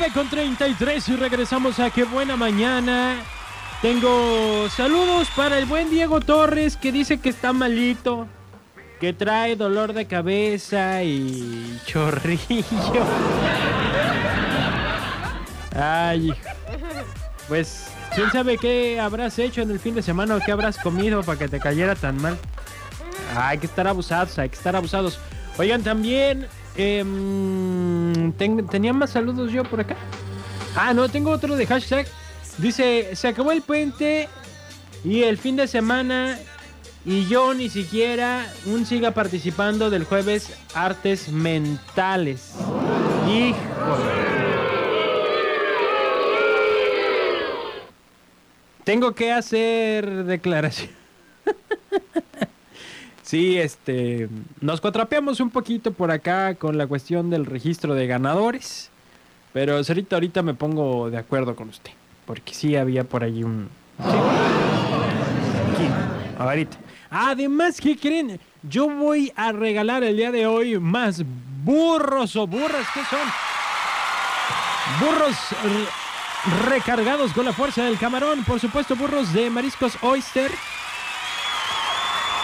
9 con 33 y regresamos a Qué Buena Mañana. Tengo saludos para el buen Diego Torres que dice que está malito, que trae dolor de cabeza y chorrillo. Ay, pues quién sabe qué habrás hecho en el fin de semana o qué habrás comido para que te cayera tan mal. Hay que estar abusados, hay que estar abusados. Oigan, también em, ten- tenía más saludos yo por acá. Ah, no, tengo otro de hashtag. Dice, se acabó el puente y el fin de semana y yo ni siquiera un siga participando del jueves artes mentales. Híjole. Tengo que hacer declaración. Sí, este, nos cuatrapeamos un poquito por acá con la cuestión del registro de ganadores, pero ahorita, ahorita me pongo de acuerdo con usted, porque sí había por ahí un... ¿sí? Aquí, ahorita. Además, ¿qué creen? Yo voy a regalar el día de hoy más burros o burras, ¿qué son? Burros re- recargados con la fuerza del camarón, por supuesto, burros de mariscos oyster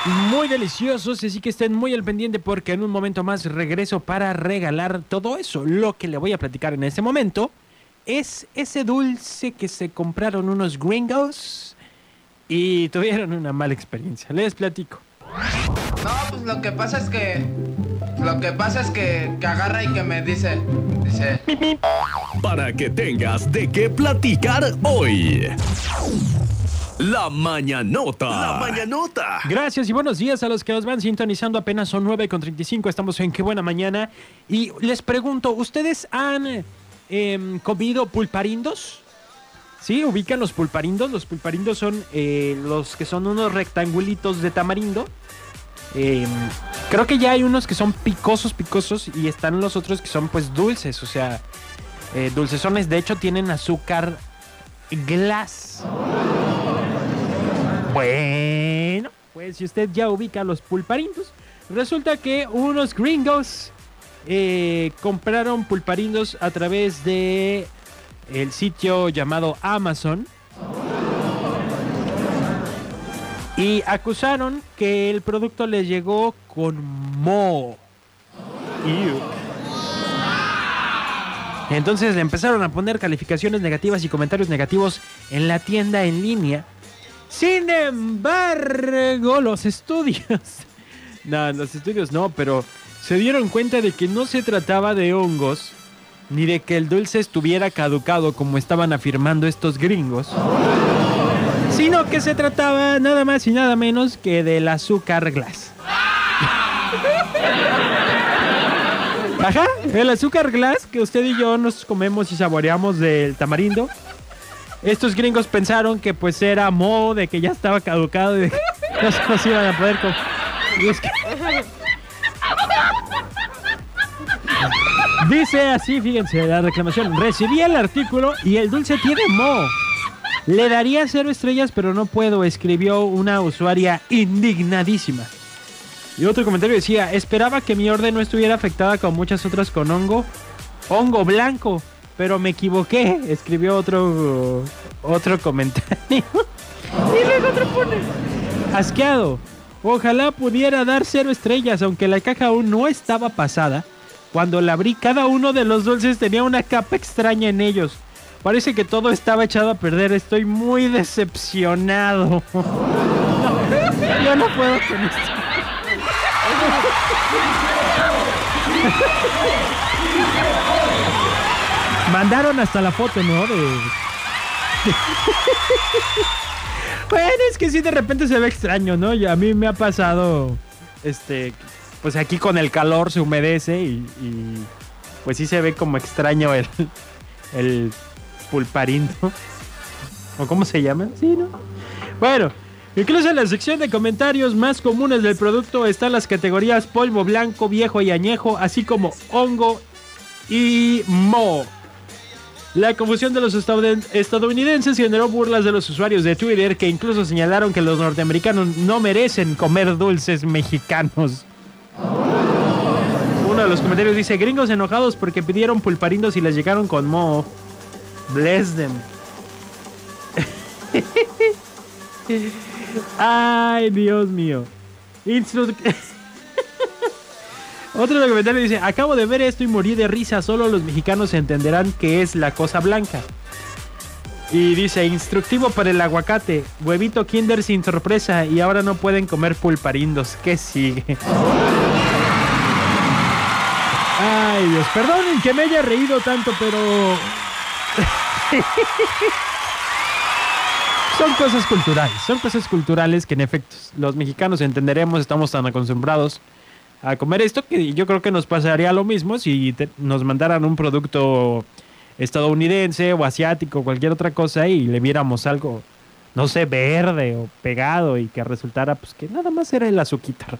muy deliciosos, así que estén muy al pendiente porque en un momento más regreso para regalar todo eso. Lo que le voy a platicar en este momento es ese dulce que se compraron unos gringos y tuvieron una mala experiencia. Les platico. No, pues lo que pasa es que. Lo que pasa es que, que agarra y que me dice. Dice. Para que tengas de qué platicar hoy. La mañanota. La mañanota. Gracias y buenos días a los que nos van sintonizando. Apenas son 9 con 35. Estamos en Qué Buena Mañana. Y les pregunto, ¿ustedes han em, comido pulparindos? ¿Sí? ¿Ubican los pulparindos? Los pulparindos son eh, los que son unos rectangulitos de tamarindo. Em, creo que ya hay unos que son picosos, picosos. Y están los otros que son pues dulces. O sea, eh, dulcesones. De hecho, tienen azúcar glass. Bueno, pues si usted ya ubica los pulparindos, resulta que unos gringos eh, compraron pulparindos a través de el sitio llamado Amazon y acusaron que el producto les llegó con moho. Ew. Entonces le empezaron a poner calificaciones negativas y comentarios negativos en la tienda en línea. Sin embargo, los estudios. No, los estudios no, pero se dieron cuenta de que no se trataba de hongos, ni de que el dulce estuviera caducado como estaban afirmando estos gringos, sino que se trataba nada más y nada menos que del azúcar glass. Ajá, el azúcar glass que usted y yo nos comemos y saboreamos del tamarindo. Estos gringos pensaron que pues era moho, de que ya estaba caducado y de que no se nos iban a poder. Y es que- Dice así, fíjense, la reclamación. Recibí el artículo y el dulce tiene moho. Le daría cero estrellas, pero no puedo, escribió una usuaria indignadísima. Y otro comentario decía, esperaba que mi orden no estuviera afectada como muchas otras con hongo. Hongo blanco, pero me equivoqué, escribió otro otro comentario. y luego otro pone, asqueado. Ojalá pudiera dar cero estrellas, aunque la caja aún no estaba pasada. Cuando la abrí, cada uno de los dulces tenía una capa extraña en ellos. Parece que todo estaba echado a perder. Estoy muy decepcionado. No, yo no puedo con esto. Mandaron hasta la foto, ¿no? De... bueno, es que sí, de repente se ve extraño, ¿no? Y a mí me ha pasado, este, pues aquí con el calor se humedece y, y, pues sí se ve como extraño el, el pulparindo. ¿O cómo se llama? Sí, ¿no? Bueno, incluso en la sección de comentarios más comunes del producto están las categorías polvo blanco, viejo y añejo, así como hongo y mo. La confusión de los estadoun- estadounidenses generó burlas de los usuarios de Twitter que incluso señalaron que los norteamericanos no merecen comer dulces mexicanos. Uno de los comentarios dice, gringos enojados porque pidieron pulparindos y les llegaron con mo. Bless them. Ay, Dios mío. Instru- Otro comentario dice, acabo de ver esto y morí de risa, solo los mexicanos entenderán qué es la cosa blanca. Y dice, instructivo para el aguacate, huevito kinder sin sorpresa y ahora no pueden comer pulparindos. ¿Qué sigue? Ay Dios, perdonen que me haya reído tanto, pero... son cosas culturales, son cosas culturales que en efecto los mexicanos entenderemos, estamos tan acostumbrados a comer esto que yo creo que nos pasaría lo mismo si te- nos mandaran un producto estadounidense o asiático, cualquier otra cosa y le viéramos algo, no sé, verde o pegado y que resultara pues que nada más era el azuquitar.